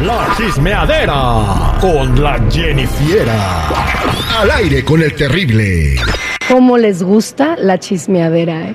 La chismeadera con la Jennifiera. Al aire con el terrible. ¿Cómo les gusta la chismeadera, eh?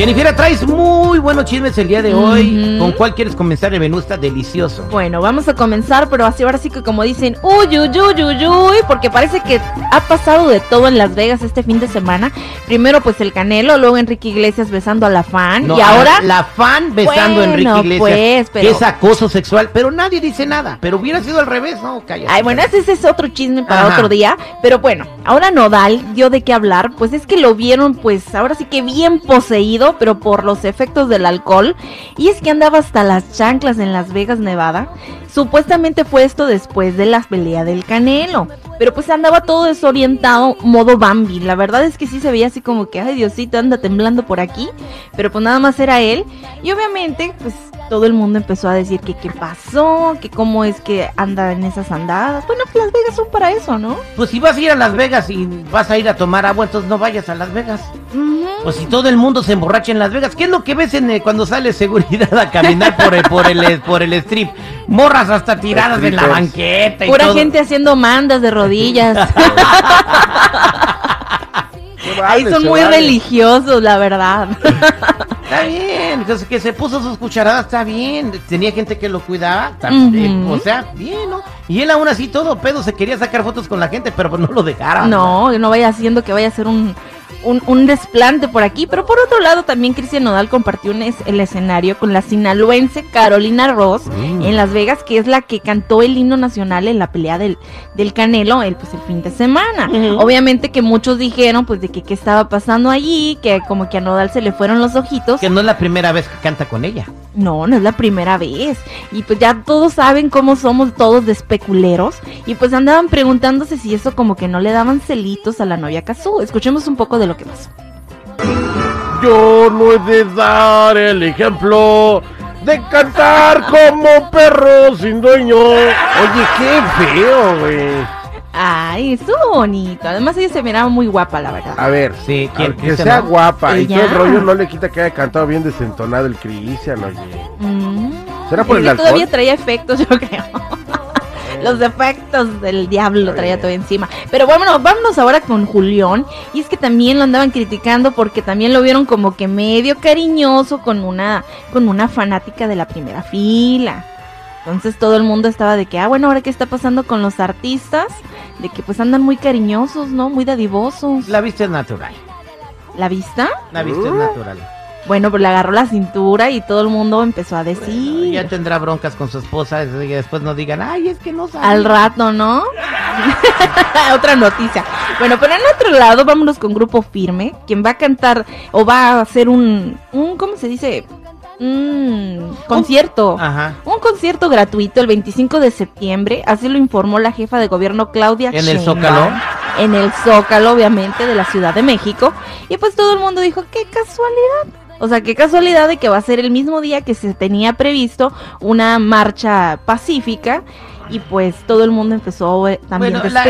Jennifer, traes muy buenos chismes el día de hoy. ¿Con cuál quieres comenzar? El menú está delicioso. Bueno, vamos a comenzar, pero así ahora sí que como dicen, uy, uy, uy, uy, uy, porque parece que ha pasado de todo en Las Vegas este fin de semana. Primero pues el Canelo, luego Enrique Iglesias besando a la fan No, y ahora La fan besando a Enrique Iglesias. pues, pero- que es acoso sexual, pero nadie dice nada. Pero hubiera sido al revés, ¿no? Cállate. Ay, bueno, ese, ese es otro chisme para Ajá. otro día. Pero bueno, ahora Nodal dio de qué hablar. Pues es que lo vieron, pues ahora sí que bien poseído, pero por los efectos del alcohol. Y es que andaba hasta las chanclas en Las Vegas, Nevada. Supuestamente fue esto después de la pelea del Canelo. Pero pues andaba todo desorientado, modo Bambi. La verdad es que sí se veía así como que, ay Diosito, anda temblando por aquí. Pero pues nada más era él. Y obviamente, pues todo el mundo empezó a decir que qué pasó, que cómo es que anda en esas andadas. Bueno, pues Las Vegas son para eso, ¿no? Pues si vas a ir a Las Vegas y vas a ir a tomar agua, entonces no vayas a Las Vegas. Pues si todo el mundo se emborracha en Las Vegas, ¿qué es lo que ves en, eh, cuando sale seguridad a caminar por el, por el, por el strip? Morras hasta tiradas en la banqueta y Pura todo. gente haciendo mandas de rodillas. Ahí son muy vale. religiosos, la verdad. Está bien, que que se puso sus cucharadas, está bien. Tenía gente que lo cuidaba, está- eh, o sea, bien, ¿no? Y él aún así todo pedo se quería sacar fotos con la gente, pero pues no lo dejaron. No, no vaya haciendo que vaya a ser un, un, un desplante por aquí. Pero por otro lado, también Cristian Nodal compartió un es- el escenario con la sinaloense Carolina Ross Mm. en Las Vegas, que es la que cantó el himno nacional en la pelea del, del Canelo el, pues, el fin de semana. Obviamente que muchos dijeron pues de que qué estaba pasando allí, que como que a Nodal se le fueron los ojitos. Que no es la primera vez que canta con ella. No, no es la primera vez. Y pues ya todos saben cómo somos todos de especuleros. Y pues andaban preguntándose si eso como que no le daban celitos a la novia Kazu. Escuchemos un poco de lo que pasó. Yo no he de dar el ejemplo de cantar como perro sin dueño. Oye, qué feo, güey. Ay, estuvo bonito. Además ella se miraba muy guapa, la verdad. A ver, Sí, ¿quién- que sea no? guapa y todo el rollo no le quita que haya cantado bien desentonado el Cristian, oye. Mm. ¿Será por Es el que alcohol? todavía traía efectos, yo creo. Los efectos del diablo traía todavía encima. Pero bueno, vámonos ahora con Julián. Y es que también lo andaban criticando porque también lo vieron como que medio cariñoso con una, con una fanática de la primera fila. Entonces todo el mundo estaba de que, ah, bueno, ahora qué está pasando con los artistas, de que pues andan muy cariñosos, ¿no? Muy dadivosos. La vista es natural. ¿La vista? La vista es Uh. natural. Bueno, pues le agarró la cintura y todo el mundo empezó a decir. Ya tendrá broncas con su esposa y después no digan, ay, es que no sabe. Al rato, ¿no? Otra noticia. Bueno, pero en otro lado, vámonos con Grupo Firme, quien va a cantar o va a hacer un, un ¿cómo se dice? Un concierto. Ajá. Un concierto gratuito el 25 de septiembre, así lo informó la jefa de gobierno Claudia ¿En el Zócalo? En el Zócalo, obviamente, de la Ciudad de México. Y pues todo el mundo dijo, qué casualidad. O sea, qué casualidad de que va a ser el mismo día que se tenía previsto una marcha pacífica. Y pues todo el mundo empezó también Bueno, la,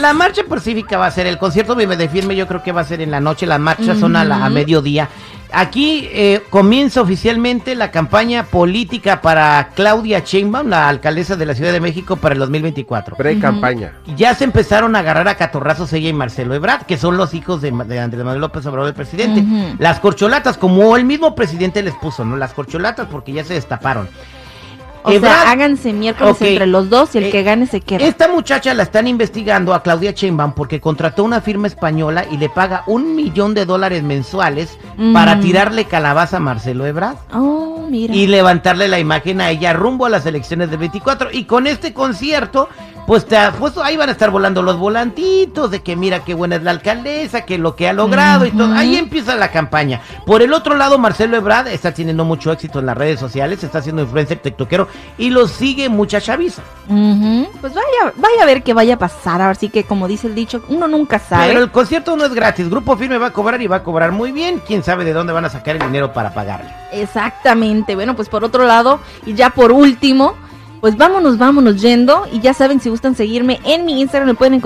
la- marcha pacífica va a ser el concierto Vive de Firme, yo creo que va a ser en la noche, las marchas son a, la, a mediodía. Aquí eh, comienza oficialmente la campaña política para Claudia Sheinbaum, la alcaldesa de la Ciudad de México para el 2024. Pre-campaña. Ya se empezaron a agarrar a catorrazos ella y Marcelo Ebrard, que son los hijos de, Andrés Manuel López Obrador, el presidente. Las corcholatas, como el mismo presidente les puso, ¿no? Las corcholatas porque ya se destaparon. O Ebrard- sea, háganse miércoles entre los dos y el Eh, que gane se queda. Esta muchacha la están investigando a Claudia Sheinbaum porque contrató una firma española y le paga un millón de dólares mensuales Mm. para tirarle calabaza a Marcelo Ebrard Oh, mira. y levantarle la imagen a ella rumbo a las elecciones del 24. Y con este concierto, pues, te, pues ahí van a estar volando los volantitos de que mira qué buena es la alcaldesa, que lo que ha logrado y todo. Ahí empieza la campaña. Por el otro lado, Marcelo Ebrard está teniendo mucho éxito en las redes sociales, está haciendo influencer tiktokero y lo sigue mucha chaviza. Pues vaya, vaya a ver qué vaya a pasar. Ahora sí que, como dice el dicho, uno nunca sabe. Pero el concierto no es gratis. Grupo Firme va a cobrar y va a cobrar muy bien. Quién sabe de dónde van a sacar el dinero para pagarle. Exactamente. Bueno, pues por otro lado, y ya por último, pues vámonos, vámonos yendo. Y ya saben, si gustan seguirme en mi Instagram, me pueden